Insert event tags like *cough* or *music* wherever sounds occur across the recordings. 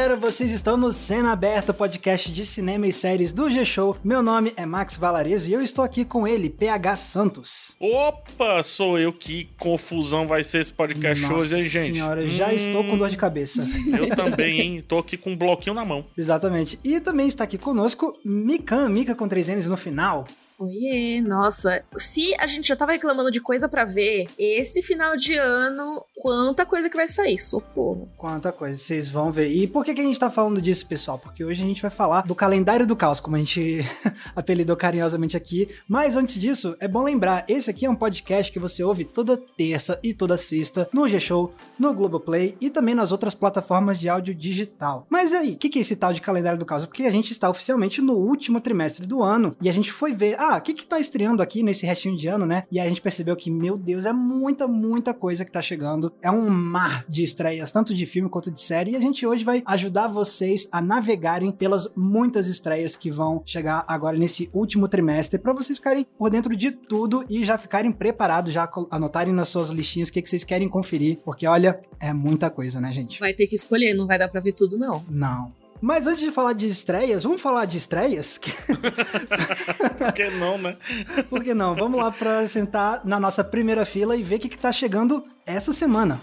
Galera, vocês estão no Cena Aberta, podcast de cinema e séries do G-Show. Meu nome é Max Valarezo e eu estou aqui com ele, PH Santos. Opa, sou eu. Que confusão vai ser esse podcast Nossa hoje, hein, gente? senhora, já Hum, estou com dor de cabeça. Eu também, hein? Tô aqui com um bloquinho na mão. Exatamente. E também está aqui conosco Mikan, Mika com três N's no final. Oiê, nossa. Se a gente já tava reclamando de coisa pra ver, esse final de ano, quanta coisa que vai sair, socorro. Quanta coisa, vocês vão ver. E por que, que a gente tá falando disso, pessoal? Porque hoje a gente vai falar do calendário do caos, como a gente *laughs* apelidou carinhosamente aqui. Mas antes disso, é bom lembrar, esse aqui é um podcast que você ouve toda terça e toda sexta no G-Show, no Globoplay e também nas outras plataformas de áudio digital. Mas aí, o que, que é esse tal de calendário do caos? Porque a gente está oficialmente no último trimestre do ano e a gente foi ver, ah, o que que tá estreando aqui nesse restinho de ano, né? E aí a gente percebeu que, meu Deus, é muita, muita coisa que tá chegando. É um mar de estreias, tanto de filme quanto de série. E a gente hoje vai ajudar vocês a navegarem pelas muitas estreias que vão chegar agora nesse último trimestre, para vocês ficarem por dentro de tudo e já ficarem preparados, já anotarem nas suas listinhas o que, que vocês querem conferir, porque olha, é muita coisa, né, gente? Vai ter que escolher, não vai dar pra ver tudo, não. Não. Mas antes de falar de estreias, vamos falar de estreias? *laughs* Por que não, né? Por que não? Vamos lá para sentar na nossa primeira fila e ver o que, que tá chegando essa semana.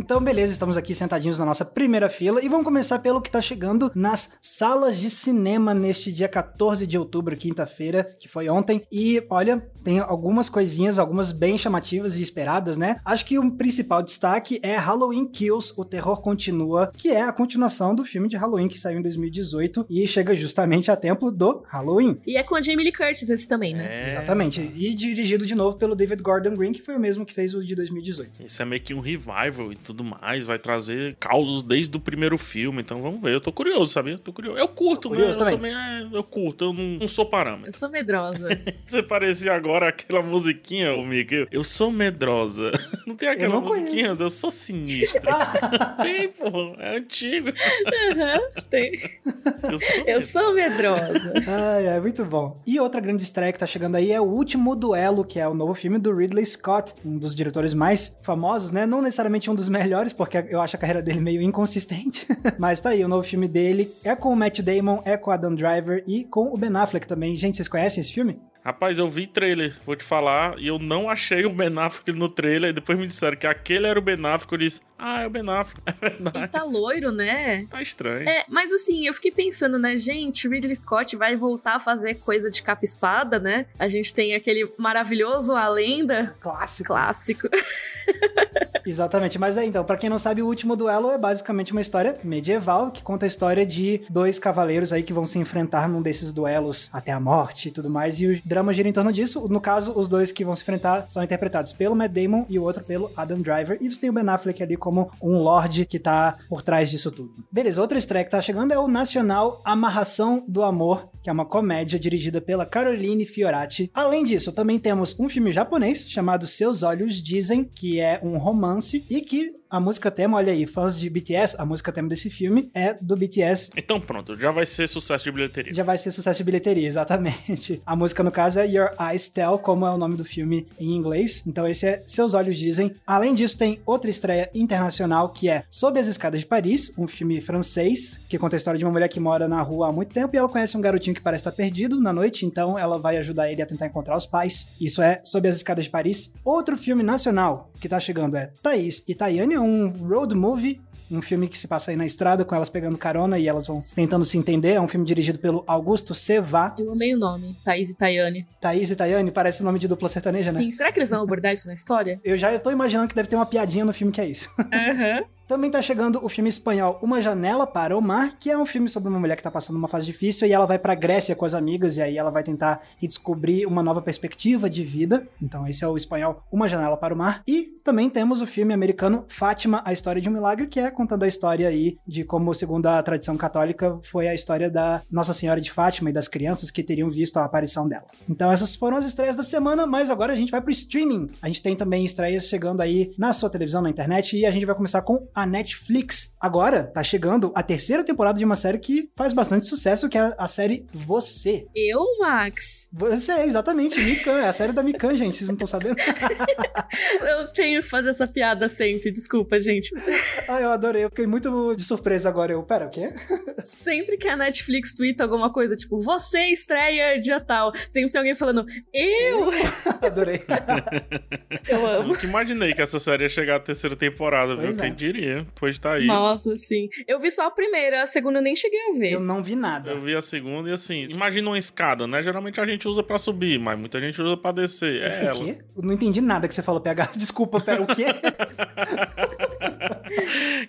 Então, beleza, estamos aqui sentadinhos na nossa primeira fila e vamos começar pelo que está chegando nas salas de cinema neste dia 14 de outubro, quinta-feira, que foi ontem. E olha, tem algumas coisinhas, algumas bem chamativas e esperadas, né? Acho que o principal destaque é Halloween Kills, O Terror Continua, que é a continuação do filme de Halloween que saiu em 2018 e chega justamente a tempo do Halloween. E é com a Jamie Lee Curtis esse também, né? É, Exatamente. E dirigido de novo pelo David Gordon Green, que foi o mesmo que fez o de 2018. Isso é meio que um revival e tudo mais. Vai trazer causos desde o primeiro filme. Então vamos ver. Eu tô curioso, sabia? Eu tô curioso. Eu curto, Tô né? Eu, também. meio- é, eu curto, eu não, não sou Eu parâmetro. sou medrosa. *laughs* Você parecia agora aquela musiquinha, ô Mickey. Eu sou medrosa. *laughs* Não tem aquela não musiquinha conheço. do Eu sou sinistra. *laughs* tem, pô. É antigo. Aham, tem. Eu sou Eu sou medrosa. Ai, é muito bom. E outra grande estreia que tá chegando aí é o Último Duelo, que é o novo filme do Ridley Scott, um dos diretores mais famosos, né? Não necessariamente um dos melhores, porque eu acho a carreira dele meio inconsistente. *laughs* Mas tá aí, o novo filme dele é com o Matt Damon, é com o Adam Driver e com o Ben Affleck também. Gente, vocês conhecem esse filme? Rapaz, eu vi trailer, vou te falar, e eu não achei o Ben Affleck no trailer, e depois me disseram que aquele era o Ben Affleck, eu disse, ah, é o Ben Affleck, *laughs* é Ele tá loiro, né? Tá estranho. É, mas assim, eu fiquei pensando, né, gente, Ridley Scott vai voltar a fazer coisa de capa espada, né? A gente tem aquele maravilhoso A Lenda Clássico. clássico. *laughs* Exatamente, mas é então, pra quem não sabe, o último duelo é basicamente uma história medieval que conta a história de dois cavaleiros aí que vão se enfrentar num desses duelos até a morte e tudo mais, e o drama gira em torno disso. No caso, os dois que vão se enfrentar são interpretados pelo Matt Damon e o outro pelo Adam Driver, e você tem o Ben Affleck ali como um lord que tá por trás disso tudo. Beleza, outra estreia que tá chegando é o nacional Amarração do Amor, que é uma comédia dirigida pela Caroline Fiorati. Além disso, também temos um filme japonês chamado Seus Olhos Dizem, que é um romance e que a música tema, olha aí, fãs de BTS, a música tema desse filme é do BTS. Então pronto, já vai ser sucesso de bilheteria. Já vai ser sucesso de bilheteria, exatamente. A música, no caso, é Your Eyes Tell, como é o nome do filme em inglês. Então, esse é Seus Olhos Dizem. Além disso, tem outra estreia internacional que é Sob as Escadas de Paris, um filme francês que conta a história de uma mulher que mora na rua há muito tempo e ela conhece um garotinho que parece estar perdido na noite, então ela vai ajudar ele a tentar encontrar os pais. Isso é Sob as Escadas de Paris. Outro filme nacional que tá chegando é Thaís e Tayane, um road movie um filme que se passa aí na estrada com elas pegando carona e elas vão tentando se entender. É um filme dirigido pelo Augusto Seva. Eu amei o nome, Thaís e Tayane. Thaís e Tayane parece o nome de dupla sertaneja, né? Sim, será que eles vão abordar isso na história? Eu já tô imaginando que deve ter uma piadinha no filme que é isso. Aham. *laughs* Também tá chegando o filme espanhol Uma Janela para o Mar, que é um filme sobre uma mulher que tá passando uma fase difícil e ela vai pra Grécia com as amigas e aí ela vai tentar redescobrir uma nova perspectiva de vida. Então esse é o espanhol Uma Janela para o Mar. E também temos o filme americano Fátima, a história de um milagre, que é contando a história aí de como, segundo a tradição católica, foi a história da Nossa Senhora de Fátima e das crianças que teriam visto a aparição dela. Então essas foram as estreias da semana, mas agora a gente vai pro streaming. A gente tem também estreias chegando aí na sua televisão, na internet, e a gente vai começar com a Netflix. Agora tá chegando a terceira temporada de uma série que faz bastante sucesso, que é a série Você. Eu, Max? Você, exatamente, Mikan. É a série da Mikan, gente. Vocês não estão sabendo? *laughs* eu tenho que fazer essa piada sempre. Desculpa, gente. ah, eu adorei. Eu fiquei muito de surpresa agora. Eu, pera, o quê? *laughs* sempre que a Netflix twitta alguma coisa, tipo, você estreia dia tal, sempre tem alguém falando, eu! *laughs* adorei. eu amo. Nunca imaginei que essa série ia chegar à terceira temporada, pois viu? É. Quem diria? Pois tá aí. Nossa, sim. Eu vi só a primeira, a segunda eu nem cheguei a ver. Eu não vi nada. Eu vi a segunda e assim, imagina uma escada, né? Geralmente a gente usa pra subir, mas muita gente usa pra descer. É o ela. Quê? Eu não entendi nada que você falou, PH. *laughs* Desculpa, pera, o quê?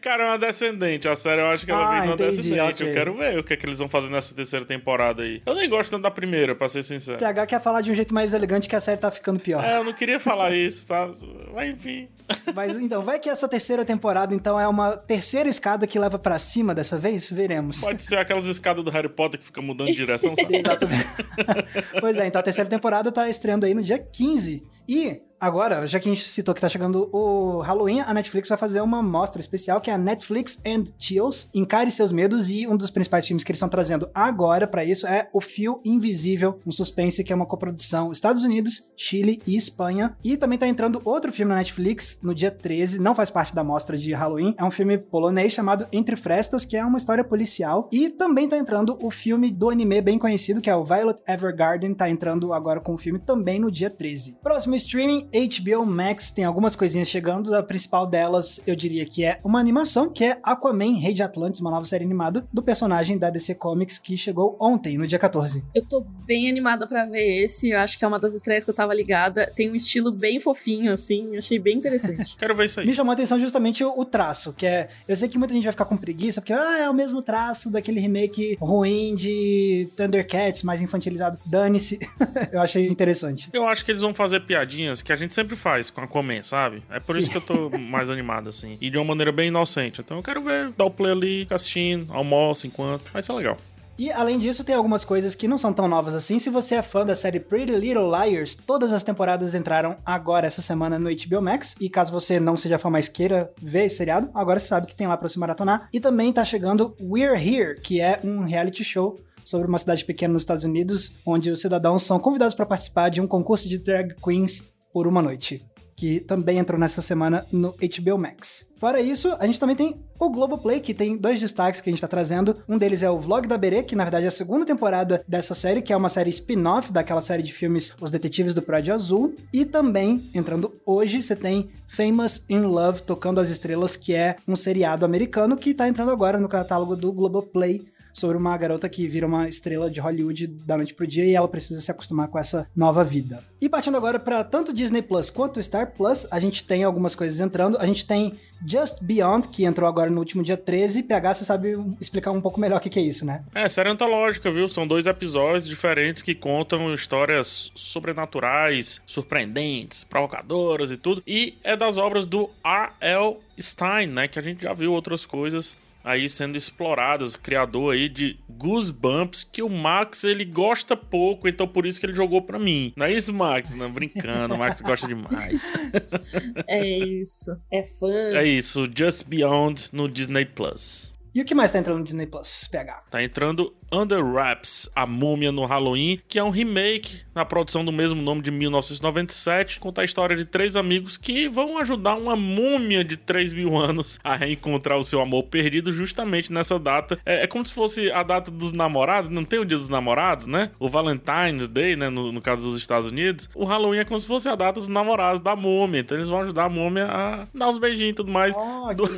Cara, é uma descendente. A série eu acho que ela ah, vem uma descendente. Okay. Eu quero ver o que é que eles vão fazer nessa terceira temporada aí. Eu nem gosto tanto da primeira, pra ser sincero. PH quer falar de um jeito mais elegante que a série tá ficando pior. É, eu não queria falar isso, tá? Mas enfim. *laughs* Mas então, vai que essa terceira temporada, então, é uma terceira escada que leva para cima dessa vez? Veremos. Pode ser aquelas escadas do Harry Potter que fica mudando de direção, sabe? *laughs* Exatamente. *laughs* pois é, então a terceira temporada tá estreando aí no dia 15. E Agora, já que a gente citou que tá chegando o Halloween, a Netflix vai fazer uma mostra especial que é a Netflix and Chills. Encare seus medos e um dos principais filmes que eles estão trazendo agora para isso é O Fio Invisível, um suspense que é uma coprodução Estados Unidos, Chile e Espanha. E também tá entrando outro filme na Netflix no dia 13, não faz parte da mostra de Halloween, é um filme polonês chamado Entre Frestas, que é uma história policial. E também tá entrando o filme do anime bem conhecido, que é o Violet Evergarden, tá entrando agora com o filme também no dia 13. Próximo streaming HBO Max tem algumas coisinhas chegando. A principal delas, eu diria que é uma animação, que é Aquaman Rei de Atlantis, uma nova série animada do personagem da DC Comics que chegou ontem, no dia 14. Eu tô bem animada para ver esse. Eu acho que é uma das estreias que eu tava ligada. Tem um estilo bem fofinho, assim. Achei bem interessante. *laughs* Quero ver isso aí. Me chamou a atenção justamente o, o, traço, que é. Eu sei que muita gente vai ficar com preguiça, porque ah, é o mesmo traço daquele remake ruim de Thundercats, mais infantilizado. Dane-se. *laughs* eu achei interessante. Eu acho que eles vão fazer piadinhas que a gente sempre faz com a Comen, sabe? É por Sim. isso que eu tô mais animado, assim. E de uma maneira bem inocente. Então eu quero ver, dar o play ali, assistindo, almoço enquanto. Vai ser legal. E além disso, tem algumas coisas que não são tão novas assim. Se você é fã da série Pretty Little Liars, todas as temporadas entraram agora essa semana no HBO Max. E caso você não seja fã, mas queira ver esse seriado, agora você sabe que tem lá pra se maratonar. E também tá chegando We're Here, que é um reality show sobre uma cidade pequena nos Estados Unidos, onde os cidadãos são convidados para participar de um concurso de drag queens por uma noite, que também entrou nessa semana no HBO Max. Fora isso, a gente também tem o Globoplay, que tem dois destaques que a gente tá trazendo. Um deles é o Vlog da Berê, que na verdade é a segunda temporada dessa série, que é uma série spin-off daquela série de filmes Os Detetives do Prédio Azul. E também, entrando hoje, você tem Famous in Love, Tocando as Estrelas, que é um seriado americano que tá entrando agora no catálogo do Globoplay sobre uma garota que vira uma estrela de Hollywood da noite pro dia e ela precisa se acostumar com essa nova vida. E partindo agora para tanto Disney Plus quanto Star Plus, a gente tem algumas coisas entrando. A gente tem Just Beyond, que entrou agora no último dia 13. PH, você sabe explicar um pouco melhor o que, que é isso, né? É, série antológica, viu? São dois episódios diferentes que contam histórias sobrenaturais, surpreendentes, provocadoras e tudo. E é das obras do R.L. Stein, né? Que a gente já viu outras coisas aí sendo exploradas, o criador aí de Goosebumps, que o Max ele gosta pouco, então por isso que ele jogou para mim. Não é isso, Max? Não, brincando, o Max gosta demais. *laughs* É isso, é fã. É isso, Just Beyond no Disney Plus. E o que mais tá entrando no Disney Plus, PH? Tá entrando Under Wraps, A Múmia no Halloween, que é um remake na produção do mesmo nome de 1997, conta a história de três amigos que vão ajudar uma múmia de 3 mil anos a reencontrar o seu amor perdido justamente nessa data. É, é como se fosse a data dos namorados, não tem o dia dos namorados, né? O Valentine's Day, né? No, no caso dos Estados Unidos. O Halloween é como se fosse a data dos namorados da múmia, então eles vão ajudar a múmia a dar uns beijinhos e tudo mais. Oh, Do...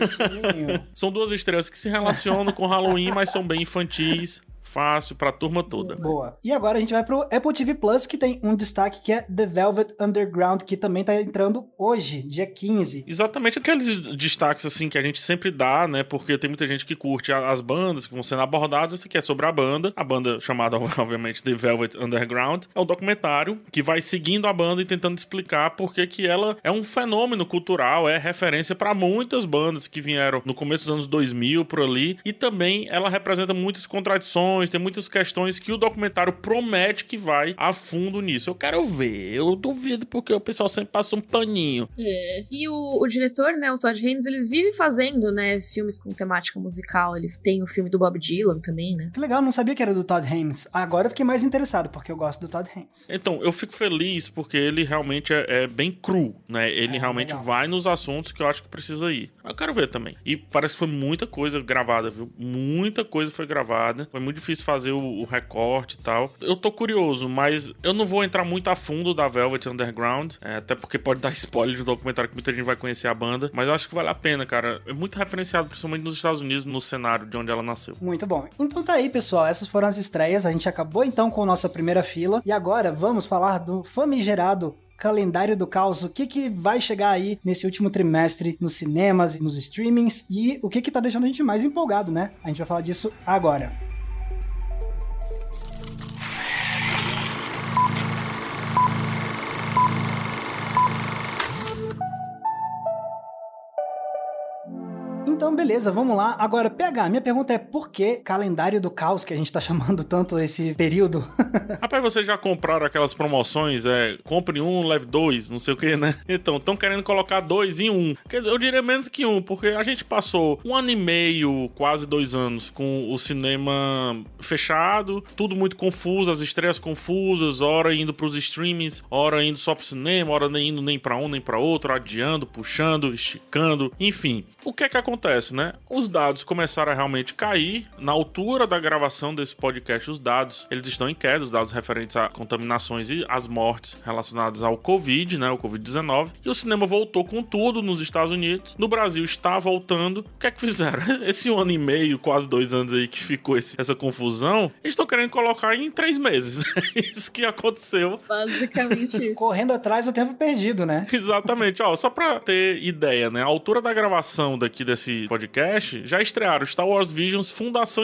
*laughs* São duas estrelas que se relacionam com Halloween, mas são bem infantis fácil pra turma toda. Boa. E agora a gente vai pro Apple TV Plus, que tem um destaque que é The Velvet Underground, que também tá entrando hoje, dia 15. Exatamente aqueles destaques assim que a gente sempre dá, né? Porque tem muita gente que curte as bandas que vão sendo abordadas. Esse aqui é sobre a banda. A banda chamada, *laughs* obviamente, The Velvet Underground. É um documentário que vai seguindo a banda e tentando explicar por que que ela é um fenômeno cultural, é referência para muitas bandas que vieram no começo dos anos 2000 por ali. E também ela representa muitas contradições questões, tem muitas questões que o documentário promete que vai a fundo nisso. Eu quero ver, eu duvido porque o pessoal sempre passa um paninho. É. E o, o diretor, né, o Todd Haynes, ele vive fazendo, né, filmes com temática musical. Ele tem o filme do Bob Dylan também, né? Que legal, não sabia que era do Todd Haynes. Agora eu fiquei mais interessado, porque eu gosto do Todd Haynes. Então, eu fico feliz porque ele realmente é, é bem cru, né? Ele É, realmente legal. vai nos assuntos que eu acho que precisa ir. Eu quero ver também. E parece que foi muita coisa gravada, viu? Muita coisa foi gravada. Foi muito difícil fazer o, o recorte e tal. Eu tô curioso, mas eu não vou entrar muito a fundo da Velvet Underground, é, até porque pode dar *laughs* spoiler de um documentário que muita gente vai conhecer a banda. Mas eu acho que vale a pena, cara. É muito referenciado, principalmente nos Estados Unidos, no cenário de onde ela nasceu. Muito bom. Então tá aí, pessoal. Essas foram as estreias. A gente acabou então com nossa primeira fila. E agora vamos falar do famigerado calendário do caos. O que, que vai chegar aí nesse último trimestre nos cinemas e nos streamings. E o que, que tá deixando a gente mais empolgado, né? A gente vai falar disso agora. Então, beleza, vamos lá. Agora, PH, minha pergunta é por que calendário do caos, que a gente tá *laughs* chamando tanto esse período? *laughs* Rapaz, vocês já compraram aquelas promoções, é, compre um, leve dois, não sei o que, né? Então, estão querendo colocar dois em um. Eu diria menos que um, porque a gente passou um ano e meio, quase dois anos, com o cinema fechado, tudo muito confuso, as estreias confusas, hora indo pros streamings, hora indo só pro cinema, hora nem indo nem pra um nem pra outro, adiando, puxando, esticando, enfim. O que é que acontece, né? Os dados começaram a realmente cair. Na altura da gravação desse podcast, os dados, eles estão em queda, os dados referentes a contaminações e as mortes relacionadas ao Covid, né? O Covid-19. E o cinema voltou com tudo nos Estados Unidos. No Brasil está voltando. O que é que fizeram? *laughs* Esse um ano e meio, quase dois anos aí que ficou esse- essa confusão, eles estão querendo colocar em três meses. *laughs* É isso que aconteceu. Basicamente *laughs* isso. Correndo atrás do tempo perdido, né? Exatamente, ó, só pra ter ideia, né? A altura da gravação daqui desse podcast já estrearam Star Wars Visions Fundação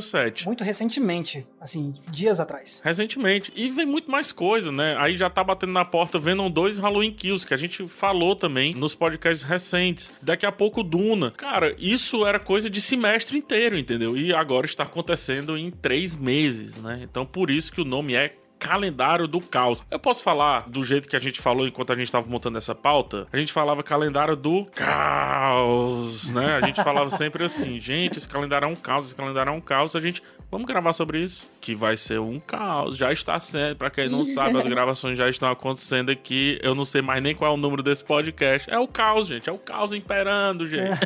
007. Muito recentemente, assim, dias atrás. Recentemente. E vem muito mais coisa, né? Aí já tá batendo na porta Venom 2 e Halloween Kills, que a gente falou também nos podcasts recentes. Daqui a pouco Duna. Cara, isso era coisa de semestre inteiro, entendeu? E agora está acontecendo em três meses, né? Então por isso que o nome é calendário do caos. Eu posso falar do jeito que a gente falou enquanto a gente estava montando essa pauta? A gente falava calendário do caos, né? A gente falava *laughs* sempre assim, gente, esse calendário é um caos, esse calendário é um caos. A gente, vamos gravar sobre isso? Que vai ser um caos. Já está sendo, pra quem não sabe, as *laughs* gravações já estão acontecendo aqui. Eu não sei mais nem qual é o número desse podcast. É o caos, gente. É o caos imperando, gente. *laughs*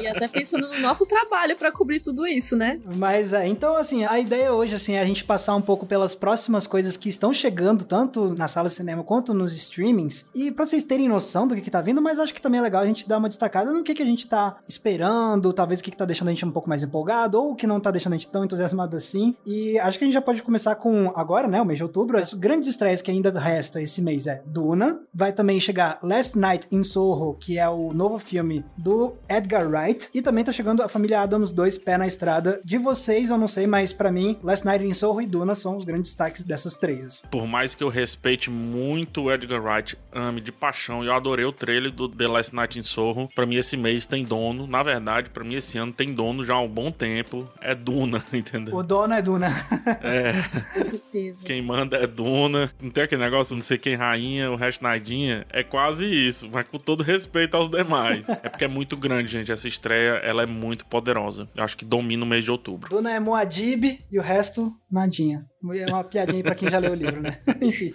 E até pensando no nosso trabalho pra cobrir tudo isso, né? Mas é, então assim, a ideia hoje assim, é a gente passar um pouco pelas próximas coisas que estão chegando, tanto na sala de cinema quanto nos streamings, e pra vocês terem noção do que, que tá vindo, mas acho que também é legal a gente dar uma destacada no que, que a gente tá esperando, talvez o que, que tá deixando a gente um pouco mais empolgado, ou o que não tá deixando a gente tão entusiasmado assim. E acho que a gente já pode começar com agora, né, o mês de outubro, as grandes estreias que ainda resta esse mês é Duna, vai também chegar Last Night in Soho, que é o novo filme do Edgar Wright, e também tá chegando a família Adams 2 Pé na Estrada. De vocês, eu não sei, mas pra mim, Last Night in Soho e Duna são os grandes destaques dessas três. Por mais que eu respeite muito o Edgar Wright, ame de paixão, eu adorei o trailer do The Last Night in Soho. Pra mim, esse mês tem dono. Na verdade, pra mim, esse ano tem dono já há um bom tempo. É Duna, *laughs* entendeu? O dono é Duna. *laughs* Com certeza. Quem manda é Duna. Não tem aquele negócio, não sei quem rainha, o resto nadinha. É quase isso, mas com todo respeito aos demais. *laughs* é porque é muito grande, gente. Essa estreia, ela é muito poderosa. Eu acho que domina o mês de outubro. Duna é Moadib e o resto, nadinha. É uma piadinha aí pra quem já leu o livro, né? *laughs* Enfim.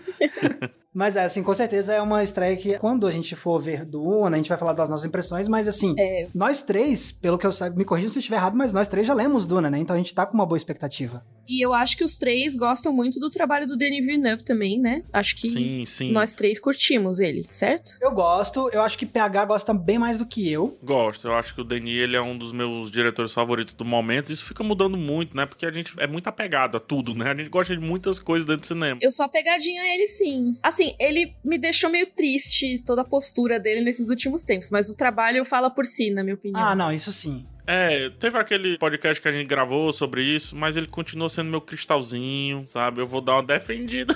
Mas é, assim, com certeza é uma estreia que quando a gente for ver Duna, a gente vai falar das nossas impressões, mas assim, É. nós três, pelo que eu saiba, me corrija se eu estiver errado, mas nós três já lemos Duna, né? Então a gente tá com uma boa expectativa. E eu acho que os três gostam muito do trabalho do Denis Villeneuve também, né? Acho que Sim, sim. nós três curtimos ele, certo? Eu gosto, eu acho que PH gosta bem mais do que eu. Gosto, eu acho que o Denis ele é um dos meus diretores favoritos do momento. Isso fica mudando muito, né? Porque a gente é muito apegado a tudo, né? A gente gosta de muitas coisas dentro do cinema. Eu sou apegadinha a ele, sim. Assim, ele me deixou meio triste toda a postura dele nesses últimos tempos, mas o trabalho fala por si, na minha opinião. Ah, não, isso sim. É, teve aquele podcast que a gente gravou sobre isso, mas ele continua sendo meu cristalzinho, sabe? Eu vou dar uma defendida.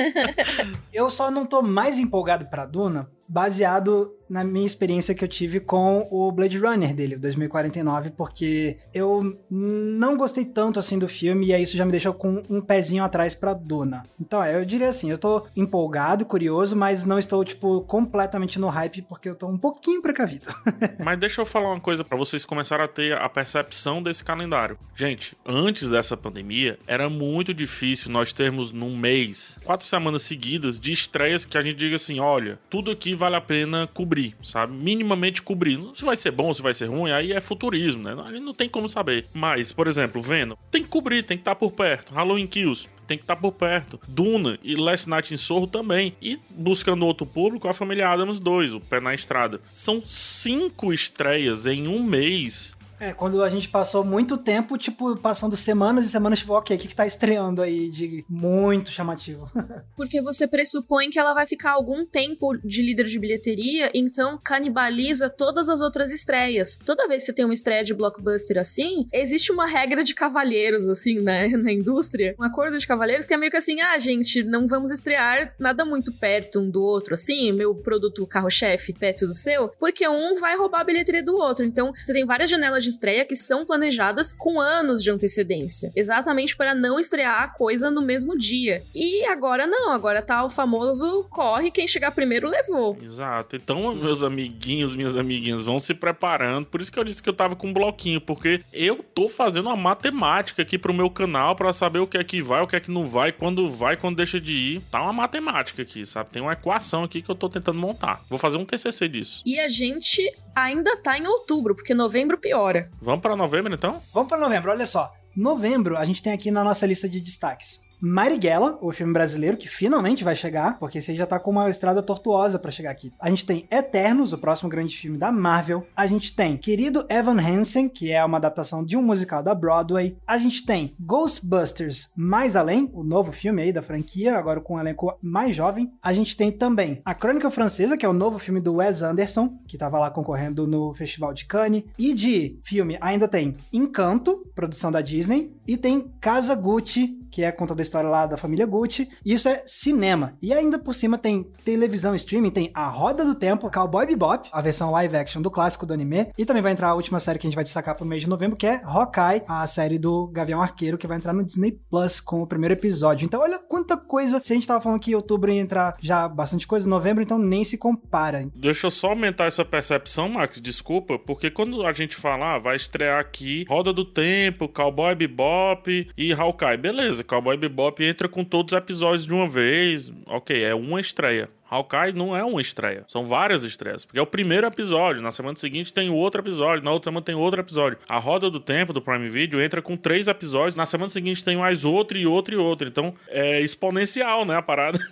*laughs* Eu só não tô mais empolgado pra Duna baseado na minha experiência que eu tive com o Blade Runner dele, 2049, porque eu não gostei tanto assim do filme e aí isso já me deixou com um pezinho atrás pra Duna. Então, é, eu diria assim, eu tô empolgado, curioso, mas não estou, tipo, completamente no hype porque eu tô um pouquinho precavido. *laughs* mas deixa eu falar uma coisa para vocês começarem a ter a percepção desse calendário. Gente, antes dessa pandemia, era muito difícil nós termos num mês, quatro semanas seguidas de estreias que a gente diga assim, olha, tudo aqui vale a pena cobrir sabe? Minimamente cobrir. Se vai ser bom, se vai ser ruim, aí é futurismo, né? A gente não tem como saber. Mas, por exemplo, vendo, tem que cobrir, tem que estar tá por perto. Halloween Kills, tem que estar tá por perto. Duna e Last Night in Sorro também. E buscando outro público, a família Adams 2, o Pé na Estrada. São cinco estreias em um mês é, quando a gente passou muito tempo, tipo, passando semanas e semanas, tipo, ok, o que, que tá estreando aí de muito chamativo? *laughs* Porque você pressupõe que ela vai ficar algum tempo de líder de bilheteria, então canibaliza todas as outras estreias. Toda vez que você tem uma estreia de blockbuster assim, existe uma regra de cavalheiros, assim, né, *laughs* na indústria. Um acordo de cavalheiros que é meio que assim, ah, gente, não vamos estrear nada muito perto um do outro, assim, meu produto carro-chefe perto do seu, porque um vai roubar a bilheteria do outro. Então, você tem várias janelas de estreia que são planejadas com anos de antecedência, exatamente para não estrear a coisa no mesmo dia. E agora não, agora tá o famoso corre, quem chegar primeiro levou. Exato. Então, meus amiguinhos, minhas amiguinhas, vão se preparando. Por isso que eu disse que eu tava com um bloquinho, porque eu tô fazendo uma matemática aqui pro meu canal para saber o que é que vai, o que é que não vai, quando vai, quando deixa de ir. Tá uma matemática aqui, sabe? Tem uma equação aqui que eu tô tentando montar. Vou fazer um TCC disso. E a gente ainda tá em outubro, porque novembro piora. Vamos para novembro então? Vamos para novembro, olha só. Novembro, a gente tem aqui na nossa lista de destaques Marighella, o filme brasileiro, que finalmente vai chegar, porque esse aí já tá com uma estrada tortuosa para chegar aqui. A gente tem Eternos, o próximo grande filme da Marvel. A gente tem Querido Evan Hansen, que é uma adaptação de um musical da Broadway. A gente tem Ghostbusters Mais Além, o novo filme aí da franquia, agora com um elenco mais jovem. A gente tem também A Crônica Francesa, que é o novo filme do Wes Anderson, que tava lá concorrendo no Festival de Cannes. E de filme ainda tem Encanto, produção da Disney, e tem Casa Gucci, que é conta da história lá da família Gucci. Isso é cinema. E ainda por cima tem televisão streaming, tem A Roda do Tempo, Cowboy Bebop, a versão live action do clássico do anime. E também vai entrar a última série que a gente vai destacar pro mês de novembro, que é Hawkeye, a série do Gavião Arqueiro, que vai entrar no Disney Plus com o primeiro episódio. Então olha quanta coisa. Se a gente tava falando que outubro ia entrar já bastante coisa, novembro, então nem se compara. Deixa eu só aumentar essa percepção, Max, desculpa, porque quando a gente fala, ah, vai estrear aqui Roda do Tempo, Cowboy Bebop e Hawkeye, beleza, Cowboy Bebop entra com todos os episódios de uma vez. Ok, é uma estreia. Hawkeye não é uma estreia, são várias estreias. Porque é o primeiro episódio, na semana seguinte tem outro episódio, na outra semana tem outro episódio. A Roda do Tempo do Prime Video entra com três episódios, na semana seguinte tem mais outro e outro e outro. Então é exponencial, né, a parada. *laughs*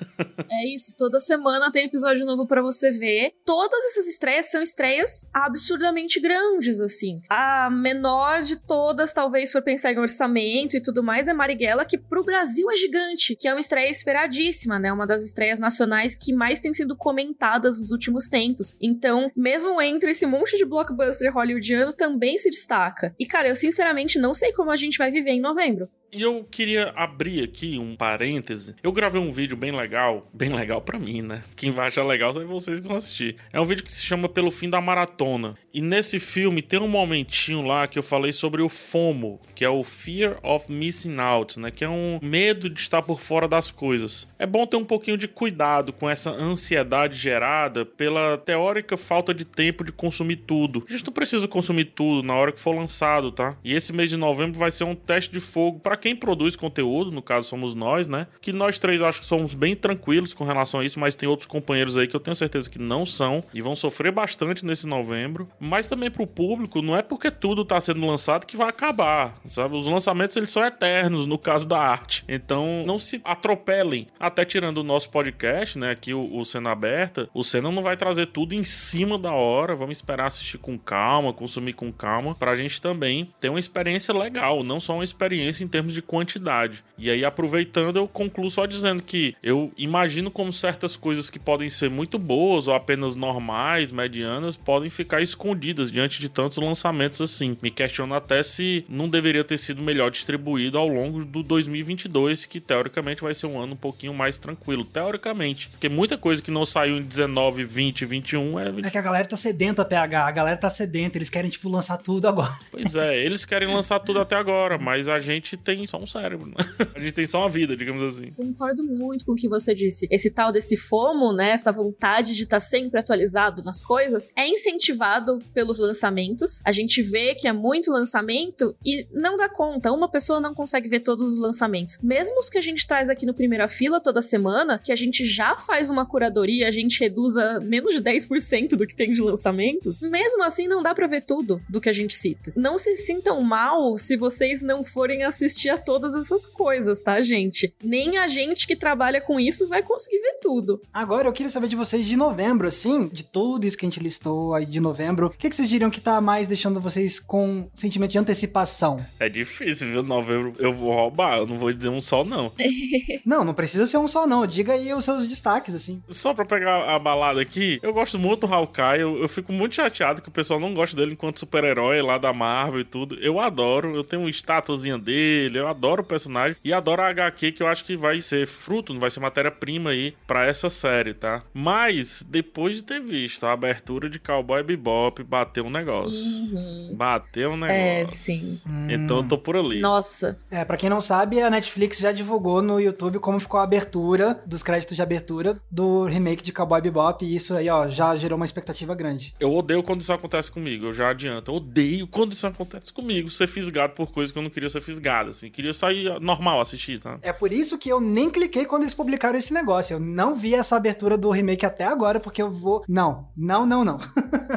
É isso, toda semana tem episódio novo para você ver. Todas essas estreias são estreias absurdamente grandes, assim. A menor de todas, talvez for pensar em orçamento e tudo mais, é Marighella, que pro Brasil é gigante, que é uma estreia esperadíssima, né? Uma das estreias nacionais que mais mais têm sido comentadas nos últimos tempos. Então, mesmo entre esse monte de blockbuster hollywoodiano, também se destaca. E, cara, eu sinceramente não sei como a gente vai viver em novembro. E eu queria abrir aqui um parêntese. Eu gravei um vídeo bem legal, bem legal para mim, né? Quem vai achar legal são vocês que vão assistir. É um vídeo que se chama Pelo Fim da Maratona. E nesse filme tem um momentinho lá que eu falei sobre o FOMO, que é o Fear of Missing Out, né? Que é um medo de estar por fora das coisas. É bom ter um pouquinho de cuidado com essa ansiedade gerada pela teórica falta de tempo de consumir tudo. A gente não precisa consumir tudo na hora que for lançado, tá? E esse mês de novembro vai ser um teste de fogo para quem produz conteúdo, no caso somos nós, né? Que nós três acho que somos bem tranquilos com relação a isso, mas tem outros companheiros aí que eu tenho certeza que não são e vão sofrer bastante nesse novembro. Mas também pro público, não é porque tudo tá sendo lançado que vai acabar, sabe? Os lançamentos eles são eternos no caso da arte. Então não se atropelem. Até tirando o nosso podcast, né? Aqui o, o Cena Aberta, o Cena não vai trazer tudo em cima da hora. Vamos esperar assistir com calma, consumir com calma, pra gente também ter uma experiência legal, não só uma experiência em termos termos de quantidade. E aí, aproveitando, eu concluo só dizendo que eu imagino como certas coisas que podem ser muito boas ou apenas normais, medianas, podem ficar escondidas diante de tantos lançamentos assim. Me questiono até se não deveria ter sido melhor distribuído ao longo do 2022, que teoricamente vai ser um ano um pouquinho mais tranquilo. Teoricamente. Porque muita coisa que não saiu em 19, 20, 21 é. É que a galera tá sedenta, PH. A galera tá sedenta. Eles querem, tipo, lançar tudo agora. Pois é, eles querem lançar tudo até agora, mas a gente tem só um cérebro, né? *laughs* A gente tem só uma vida, digamos assim. Concordo muito com o que você disse. Esse tal desse FOMO, né? Essa vontade de estar tá sempre atualizado nas coisas, é incentivado pelos lançamentos. A gente vê que é muito lançamento e não dá conta. Uma pessoa não consegue ver todos os lançamentos. Mesmo os que a gente traz aqui no Primeira Fila toda semana, que a gente já faz uma curadoria, a gente reduz a menos de 10% do que tem de lançamentos, mesmo assim não dá para ver tudo do que a gente cita. Não se sintam mal se vocês não forem assistir a todas essas coisas, tá, gente? Nem a gente que trabalha com isso vai conseguir ver tudo. Agora eu queria saber de vocês de novembro, assim, de tudo isso que a gente listou aí de novembro, o que, que vocês diriam que tá mais deixando vocês com sentimento de antecipação? É difícil, viu? Novembro eu vou roubar, eu não vou dizer um só, não. *laughs* não, não precisa ser um só, não. Diga aí os seus destaques, assim. Só pra pegar a balada aqui, eu gosto muito do Hawkeye, eu, eu fico muito chateado que o pessoal não gosta dele enquanto super-herói lá da Marvel e tudo. Eu adoro, eu tenho uma estatuazinha dele, eu adoro o personagem e adoro a HQ que eu acho que vai ser fruto, não vai ser matéria-prima aí para essa série, tá? Mas depois de ter visto a abertura de Cowboy Bebop, bateu um negócio. Uhum. Bateu um é, negócio. É, sim. Então eu tô por ali. Nossa. É, para quem não sabe, a Netflix já divulgou no YouTube como ficou a abertura dos créditos de abertura do remake de Cowboy Bebop e isso aí, ó, já gerou uma expectativa grande. Eu odeio quando isso acontece comigo, eu já adianto. Eu odeio quando isso acontece comigo, ser fisgado por coisas que eu não queria ser fisgado, assim. Queria sair normal assistir, tá? É por isso que eu nem cliquei quando eles publicaram esse negócio. Eu não vi essa abertura do remake até agora, porque eu vou. Não, não, não, não.